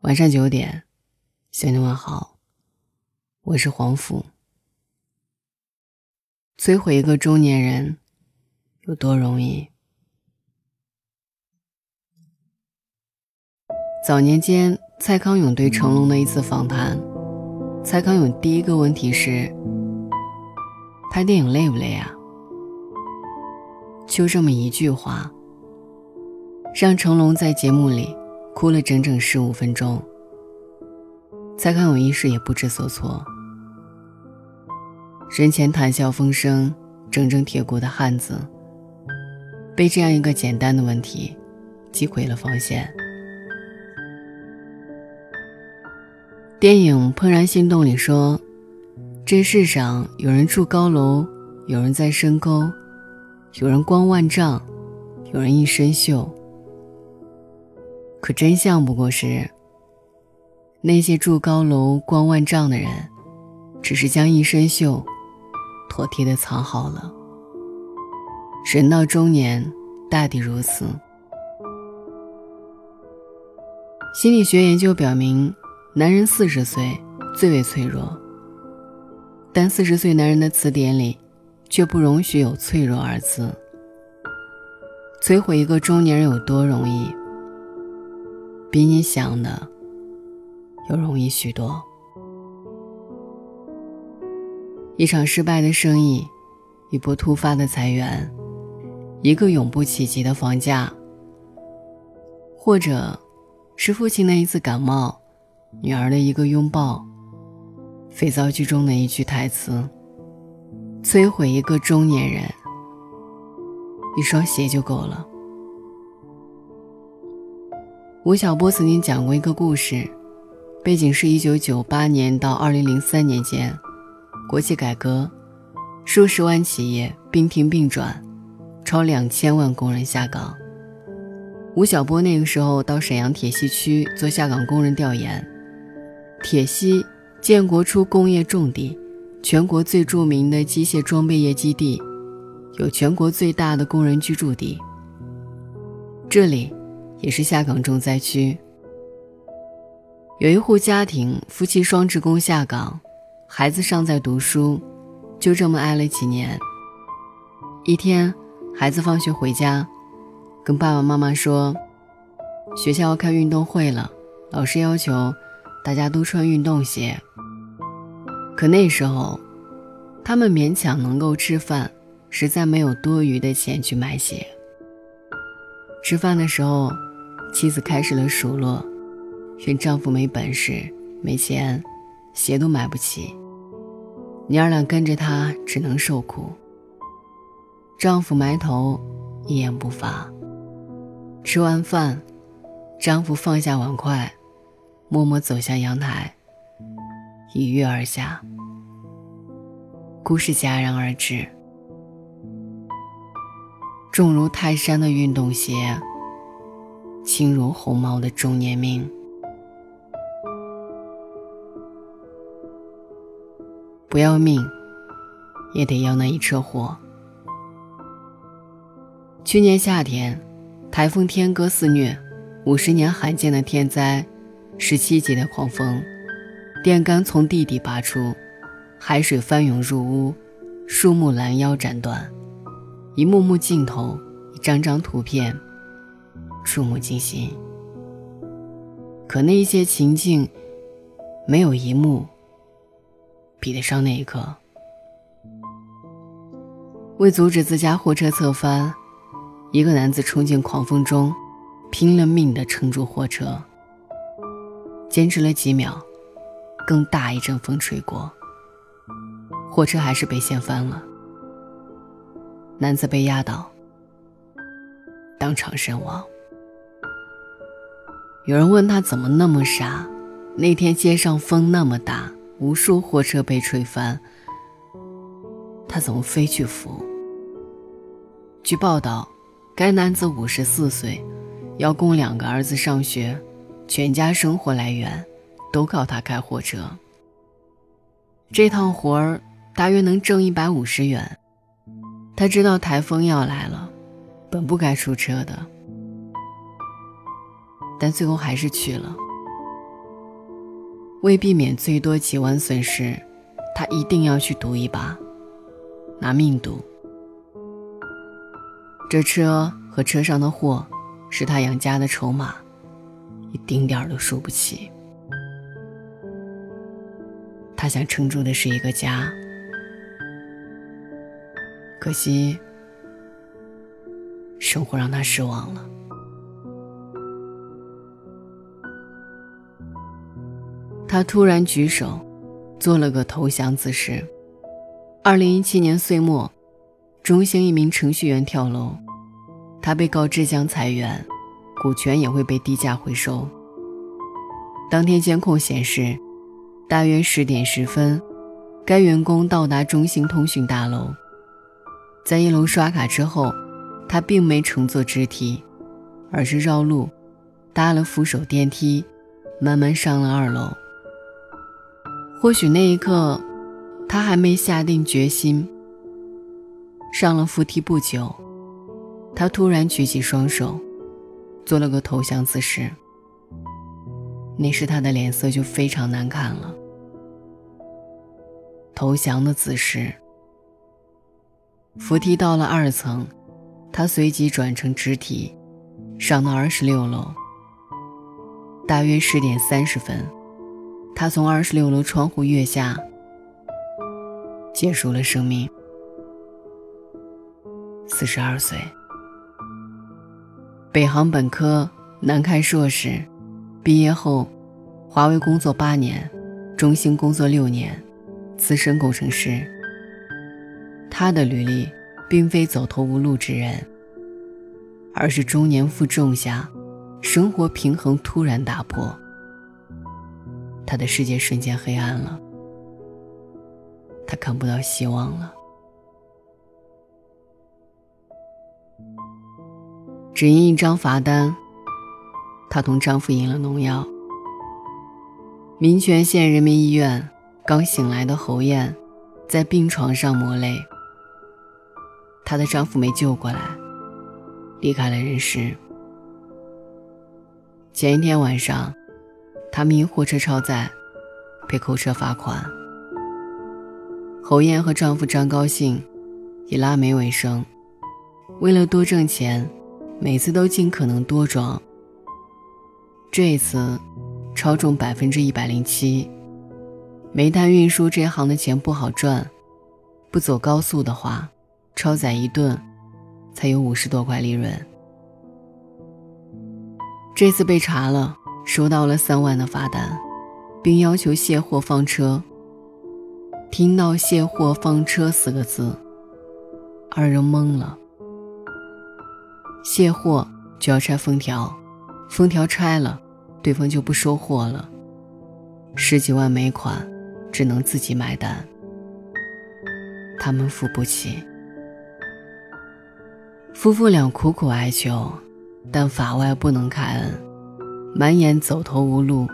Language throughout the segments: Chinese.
晚上九点，向你问好，我是黄甫。摧毁一个中年人有多容易？早年间，蔡康永对成龙的一次访谈，蔡康永第一个问题是：拍电影累不累啊？就这么一句话，让成龙在节目里。哭了整整十五分钟，蔡康永一时也不知所措。人前谈笑风生、铮铮铁骨的汉子，被这样一个简单的问题击毁了防线。电影《怦然心动》里说：“这世上有人住高楼，有人在深沟，有人光万丈，有人一身锈。”可真相不过是，那些住高楼、光万丈的人，只是将一身锈妥帖的藏好了。人到中年，大抵如此。心理学研究表明，男人四十岁最为脆弱，但四十岁男人的词典里，却不容许有“脆弱”二字。摧毁一个中年人有多容易？比你想的要容易许多。一场失败的生意，一波突发的裁员，一个永不企及的房价，或者是父亲的一次感冒，女儿的一个拥抱，肥皂剧中的一句台词，摧毁一个中年人，一双鞋就够了。吴晓波曾经讲过一个故事，背景是一九九八年到二零零三年间，国企改革，数十万企业并停并转，超两千万工人下岗。吴晓波那个时候到沈阳铁西区做下岗工人调研。铁西建国初工业重地，全国最著名的机械装备业基地，有全国最大的工人居住地。这里。也是下岗重灾区。有一户家庭，夫妻双职工下岗，孩子尚在读书，就这么挨了几年。一天，孩子放学回家，跟爸爸妈妈说：“学校要开运动会了，老师要求大家都穿运动鞋。”可那时候，他们勉强能够吃饭，实在没有多余的钱去买鞋。吃饭的时候。妻子开始了数落，怨丈夫没本事、没钱，鞋都买不起。娘俩跟着他，只能受苦。丈夫埋头，一言不发。吃完饭，丈夫放下碗筷，默默走向阳台，一跃而下。故事戛然而止。重如泰山的运动鞋。轻如鸿毛的中年命，不要命，也得要那一车货。去年夏天，台风天鸽肆虐，五十年罕见的天灾，十七级的狂风，电杆从地底拔出，海水翻涌入屋，树木拦腰斩断，一幕幕镜头，一张张图片。触目惊心，可那一些情境，没有一幕比得上那一刻。为阻止自家货车侧翻，一个男子冲进狂风中，拼了命地撑住货车。坚持了几秒，更大一阵风吹过，货车还是被掀翻了，男子被压倒，当场身亡。有人问他怎么那么傻？那天街上风那么大，无数货车被吹翻，他怎么非去扶？据报道，该男子五十四岁，要供两个儿子上学，全家生活来源都靠他开货车。这趟活儿大约能挣一百五十元。他知道台风要来了，本不该出车的。但最后还是去了。为避免最多几万损失，他一定要去赌一把，拿命赌。这车和车上的货，是他养家的筹码，一丁点儿都输不起。他想撑住的是一个家，可惜，生活让他失望了。他突然举手，做了个投降姿势。二零一七年岁末，中兴一名程序员跳楼，他被告知将裁员，股权也会被低价回收。当天监控显示，大约十点十分，该员工到达中兴通讯大楼，在一楼刷卡之后，他并没乘坐直梯，而是绕路，搭了扶手电梯，慢慢上了二楼。或许那一刻，他还没下定决心。上了扶梯不久，他突然举起双手，做了个投降姿势。那时他的脸色就非常难看了。投降的姿势。扶梯到了二层，他随即转成直梯，上到二十六楼。大约十点三十分。他从二十六楼窗户跃下，结束了生命。四十二岁，北航本科，南开硕士，毕业后，华为工作八年，中兴工作六年，资深工程师。他的履历并非走投无路之人，而是中年负重下，生活平衡突然打破。他的世界瞬间黑暗了，他看不到希望了。只因一张罚单，她同丈夫饮了农药。民权县人民医院刚醒来的侯艳，在病床上抹泪。她的丈夫没救过来，离开了人世。前一天晚上。他们因货车超载，被扣车罚款。侯艳和丈夫张高兴以拉煤为生，为了多挣钱，每次都尽可能多装。这一次超重百分之一百零七。煤炭运输这行的钱不好赚，不走高速的话，超载一顿才有五十多块利润。这次被查了。收到了三万的罚单，并要求卸货放车。听到“卸货放车”四个字，二人懵了。卸货就要拆封条，封条拆了，对方就不收货了。十几万煤款，只能自己买单。他们付不起。夫妇俩苦苦哀求，但法外不能开恩。满眼走投无路，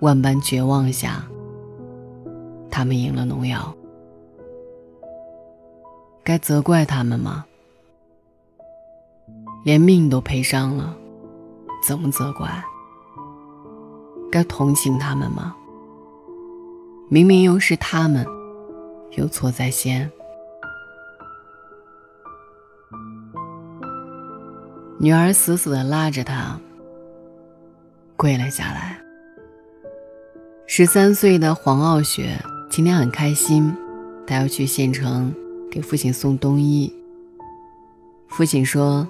万般绝望下，他们赢了农药。该责怪他们吗？连命都赔上了，怎么责怪？该同情他们吗？明明又是他们，有错在先。女儿死死地拉着他。跪了下来。十三岁的黄傲雪今天很开心，她要去县城给父亲送冬衣。父亲说，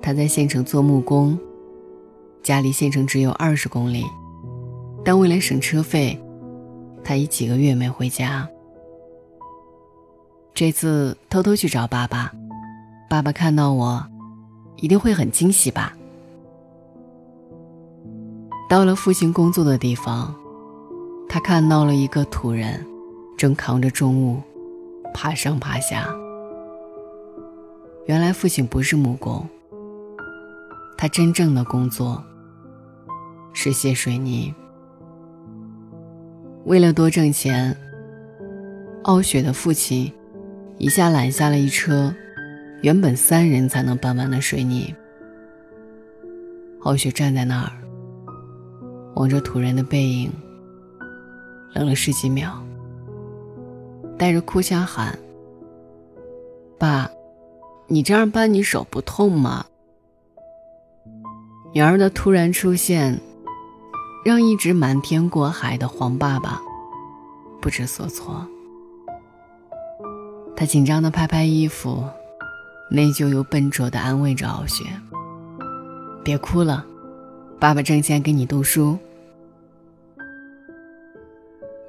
他在县城做木工，家离县城只有二十公里，但为了省车费，他已几个月没回家。这次偷偷去找爸爸，爸爸看到我，一定会很惊喜吧。到了父亲工作的地方，他看到了一个土人，正扛着重物，爬上爬下。原来父亲不是木工，他真正的工作是卸水泥。为了多挣钱，傲雪的父亲一下揽下了一车原本三人才能搬完的水泥。傲雪站在那儿。望着土人的背影，愣了十几秒，带着哭腔喊：“爸，你这样扳你手不痛吗？”女儿的突然出现，让一直瞒天过海的黄爸爸不知所措。他紧张的拍拍衣服，内疚又笨拙的安慰着傲雪：“别哭了，爸爸挣钱给你读书。”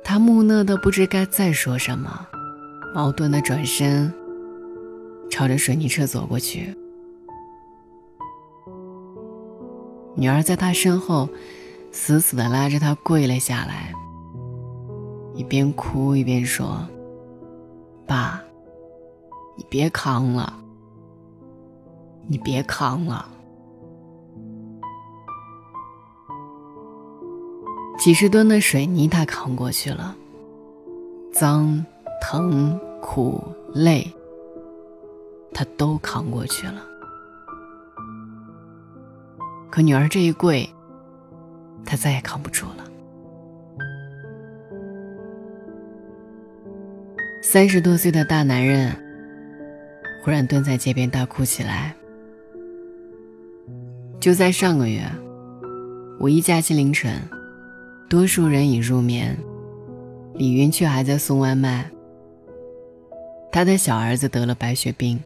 他木讷的不知该再说什么，矛盾的转身，朝着水泥车走过去。女儿在他身后，死死的拉着他跪了下来，一边哭一边说：“爸，你别扛了，你别扛了。”几十吨的水泥他扛过去了，脏、疼、苦、累，他都扛过去了。可女儿这一跪，他再也扛不住了。三十多岁的大男人忽然蹲在街边大哭起来。就在上个月，五一假期凌晨，多数人已入眠，李云却还在送外卖。他的小儿子得了白血病，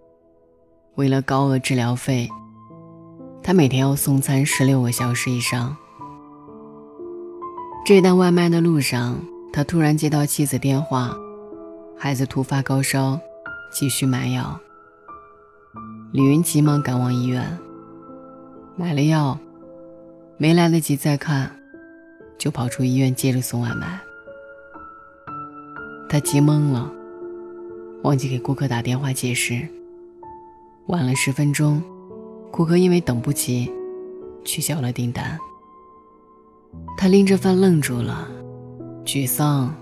为了高额治疗费。他每天要送餐十六个小时以上。这单外卖的路上，他突然接到妻子电话，孩子突发高烧，急需买药。李云急忙赶往医院，买了药，没来得及再看，就跑出医院接着送外卖。他急懵了，忘记给顾客打电话解释，晚了十分钟。顾客因为等不及，取消了订单。他拎着饭愣住了，沮丧、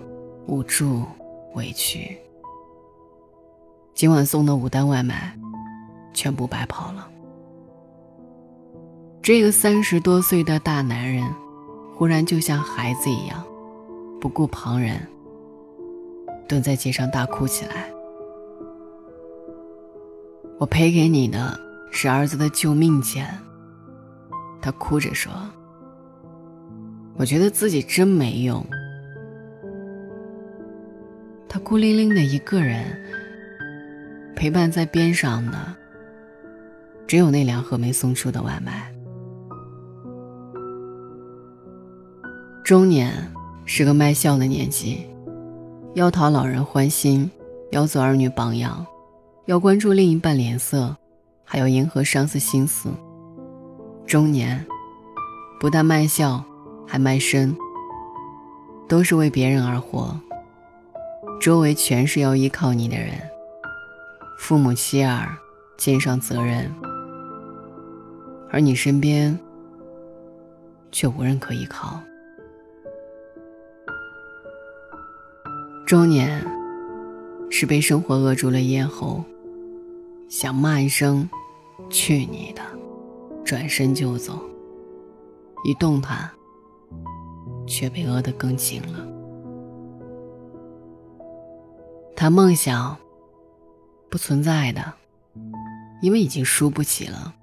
无助、委屈。今晚送的五单外卖，全部白跑了。这个三十多岁的大男人，忽然就像孩子一样，不顾旁人，蹲在街上大哭起来。我赔给你的。是儿子的救命钱。他哭着说：“我觉得自己真没用。”他孤零零的一个人，陪伴在边上的只有那两盒没送出的外卖。中年是个卖笑的年纪，要讨老人欢心，要做儿女榜样，要关注另一半脸色。还要迎合上司心思。中年，不但卖笑，还卖身，都是为别人而活。周围全是要依靠你的人，父母妻儿，肩上责任，而你身边却无人可依靠。中年，是被生活扼住了咽喉。想骂一声“去你的”，转身就走。一动弹，却被扼得更紧了。谈梦想，不存在的，因为已经输不起了。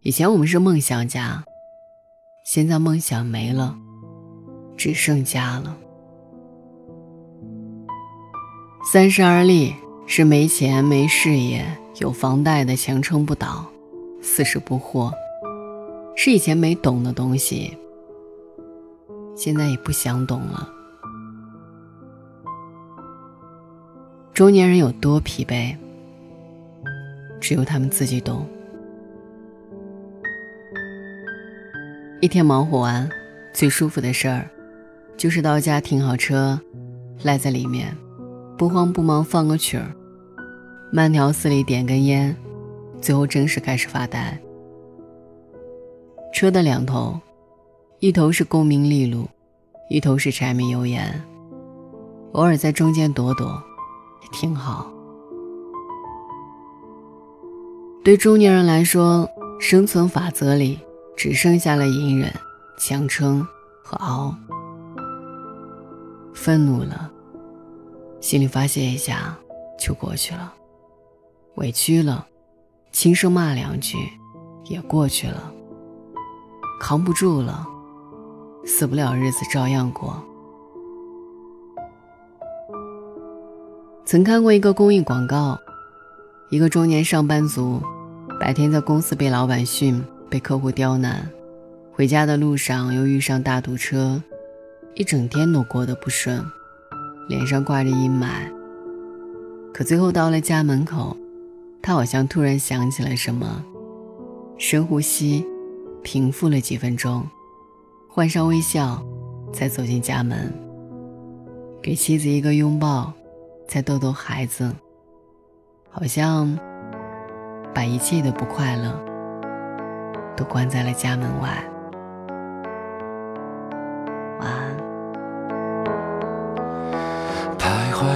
以前我们是梦想家，现在梦想没了，只剩家了。三十而立。是没钱没事业有房贷的强撑不倒，四十不惑，是以前没懂的东西，现在也不想懂了。中年人有多疲惫，只有他们自己懂。一天忙活完，最舒服的事儿，就是到家停好车，赖在里面。不慌不忙放个曲儿，慢条斯理点根烟，最后正式开始发呆。车的两头，一头是功名利禄，一头是柴米油盐，偶尔在中间躲躲，也挺好。对中年人来说，生存法则里只剩下了隐忍、强撑和熬，愤怒了，心里发泄一下就过去了；委屈了，轻声骂两句也过去了；扛不住了，死不了日子照样过。曾看过一个公益广告，一个中年上班族，白天在公司被老板训，被客户刁难，回家的路上又遇上大堵车。一整天都过得不顺，脸上挂着阴霾。可最后到了家门口，他好像突然想起了什么，深呼吸，平复了几分钟，换上微笑，才走进家门，给妻子一个拥抱，再逗逗孩子，好像把一切的不快乐都关在了家门外。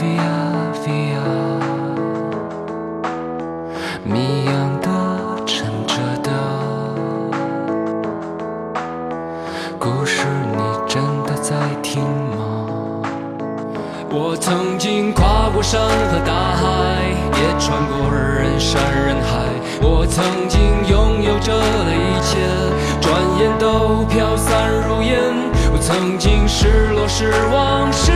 ？via via，谜样的沉着的故事，你真的在听吗？我曾经跨过山和大海，也穿过人山人海。我曾经拥有着的一切，转眼都飘散如烟。我曾经失落失望失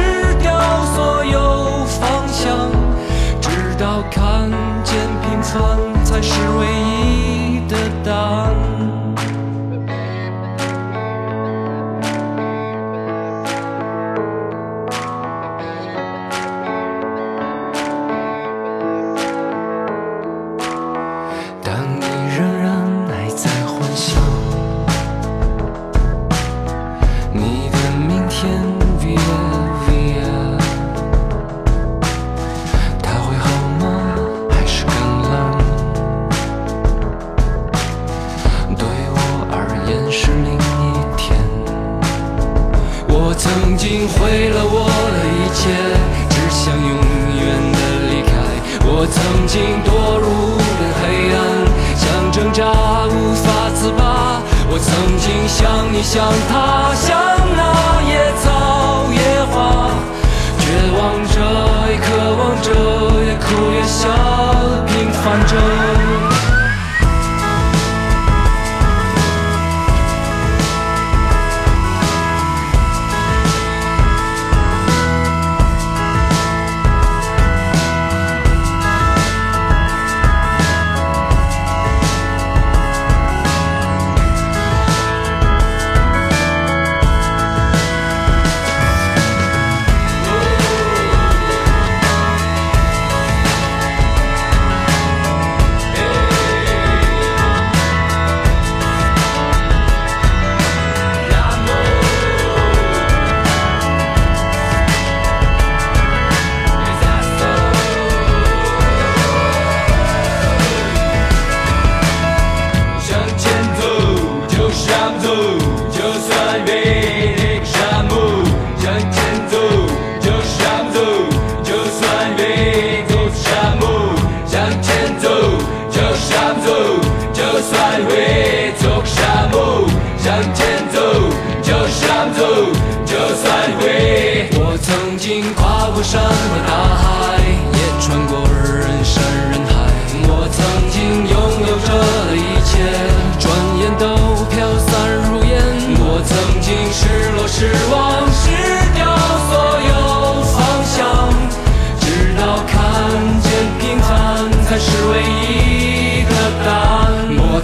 是另一天。我曾经毁了我的一切，只想永远的离开。我曾经堕入无边黑暗，想挣扎无法自拔。我曾经像你像他，像那野草野花，绝望着也渴望着，也哭也笑，平凡着。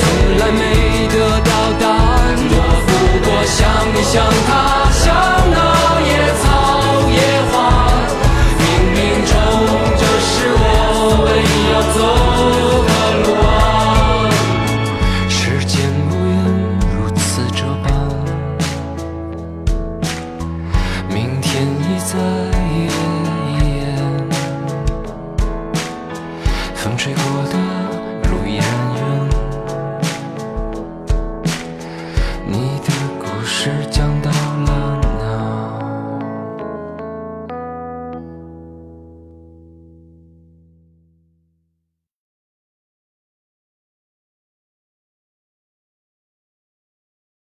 从来没得到答案，我不过想你想他。